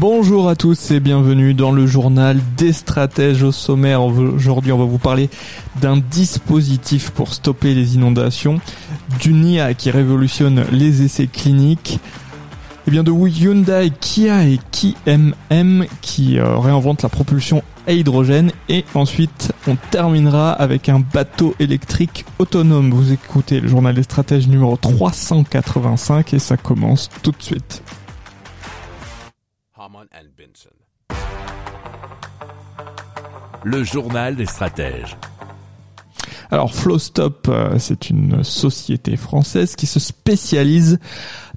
Bonjour à tous et bienvenue dans le journal des stratèges au sommaire. Aujourd'hui, on va vous parler d'un dispositif pour stopper les inondations, d'une IA qui révolutionne les essais cliniques, et bien de Hyundai, Kia et KMM qui euh, réinventent la propulsion à hydrogène et ensuite on terminera avec un bateau électrique autonome. Vous écoutez le journal des stratèges numéro 385 et ça commence tout de suite. Le journal des stratèges. Alors Flowstop, euh, c'est une société française qui se spécialise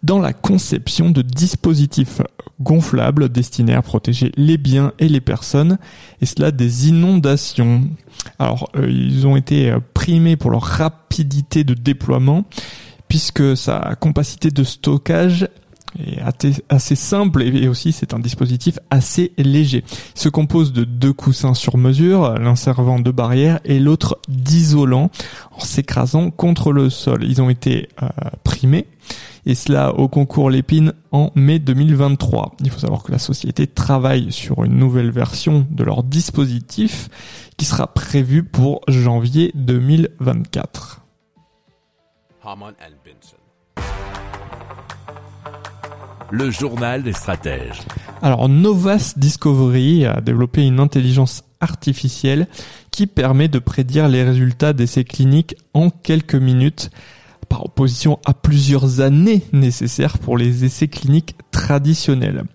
dans la conception de dispositifs gonflables destinés à protéger les biens et les personnes, et cela des inondations. Alors, euh, ils ont été euh, primés pour leur rapidité de déploiement, puisque sa capacité de stockage est assez simple et aussi c'est un dispositif assez léger. Il se compose de deux coussins sur mesure, l'un servant de barrière et l'autre d'isolant en s'écrasant contre le sol. Ils ont été euh, primés et cela au concours Lépine en mai 2023. Il faut savoir que la société travaille sur une nouvelle version de leur dispositif qui sera prévue pour janvier 2024. Le journal des stratèges. Alors Novas Discovery a développé une intelligence artificielle qui permet de prédire les résultats d'essais cliniques en quelques minutes par opposition à plusieurs années nécessaires pour les essais cliniques traditionnels.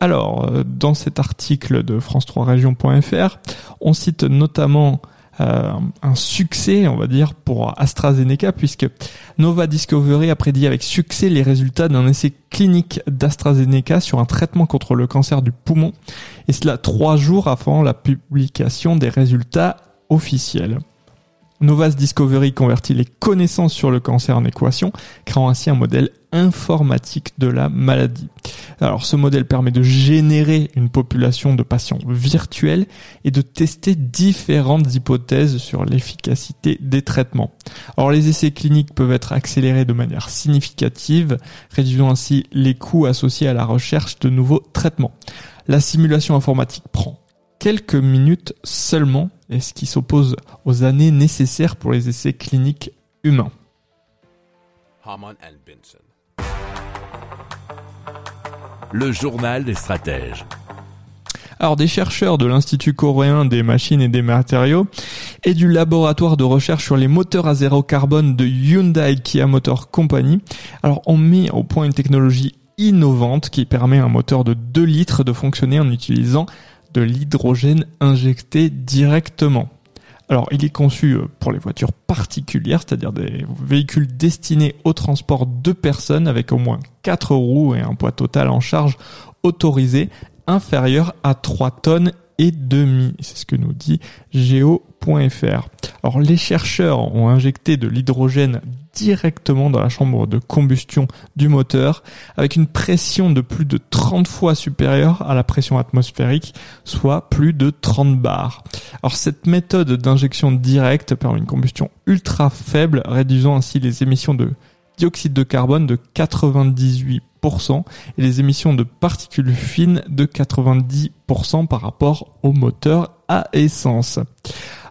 Alors, euh, dans cet article de France3Région.fr, on cite notamment un succès, on va dire, pour AstraZeneca, puisque Nova Discovery a prédit avec succès les résultats d'un essai clinique d'AstraZeneca sur un traitement contre le cancer du poumon, et cela trois jours avant la publication des résultats officiels. Novas Discovery convertit les connaissances sur le cancer en équation, créant ainsi un modèle informatique de la maladie. Alors ce modèle permet de générer une population de patients virtuels et de tester différentes hypothèses sur l'efficacité des traitements. Alors les essais cliniques peuvent être accélérés de manière significative, réduisant ainsi les coûts associés à la recherche de nouveaux traitements. La simulation informatique prend quelques minutes seulement, et ce qui s'oppose aux années nécessaires pour les essais cliniques humains. Le journal des stratèges. Alors des chercheurs de l'Institut coréen des machines et des matériaux et du laboratoire de recherche sur les moteurs à zéro carbone de Hyundai Kia Motor Company alors ont mis au point une technologie innovante qui permet à un moteur de 2 litres de fonctionner en utilisant de l'hydrogène injecté directement. Alors, il est conçu euh, pour les voitures particulières, c'est-à-dire des véhicules destinés au transport de personnes avec au moins 4 roues et un poids total en charge autorisé inférieur à 3 tonnes et demi. C'est ce que nous dit Geo.fr. Alors les chercheurs ont injecté de l'hydrogène directement dans la chambre de combustion du moteur avec une pression de plus de 30 fois supérieure à la pression atmosphérique, soit plus de 30 bars. Alors cette méthode d'injection directe permet une combustion ultra faible, réduisant ainsi les émissions de dioxyde de carbone de 98% et les émissions de particules fines de 90% par rapport au moteur à essence.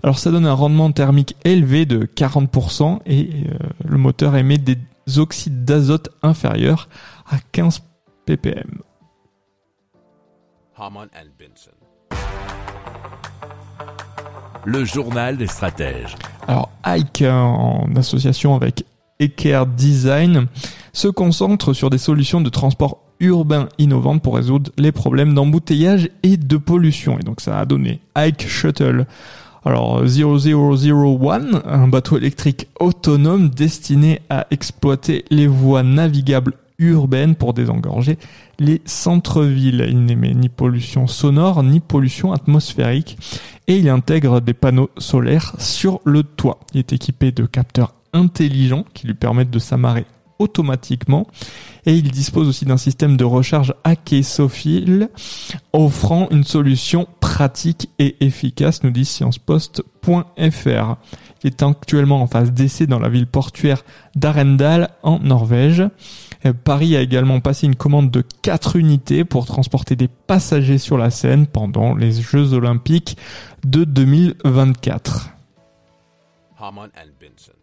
Alors ça donne un rendement thermique élevé de 40% et euh, le moteur émet des oxydes d'azote inférieurs à 15 ppm. Le journal des stratèges. Alors Ike, en association avec Eker Design, se concentre sur des solutions de transport urbain innovantes pour résoudre les problèmes d'embouteillage et de pollution. Et donc ça a donné Ike Shuttle alors 0001, un bateau électrique autonome destiné à exploiter les voies navigables urbaine pour désengorger les centres-villes. Il n'émet ni pollution sonore ni pollution atmosphérique et il intègre des panneaux solaires sur le toit. Il est équipé de capteurs intelligents qui lui permettent de s'amarrer automatiquement et il dispose aussi d'un système de recharge acésophile offrant une solution pratique et efficace, nous dit sciencepost.fr. Il est actuellement en phase d'essai dans la ville portuaire d'Arendal en Norvège. Euh, Paris a également passé une commande de 4 unités pour transporter des passagers sur la Seine pendant les Jeux Olympiques de 2024. Hamann and Benson.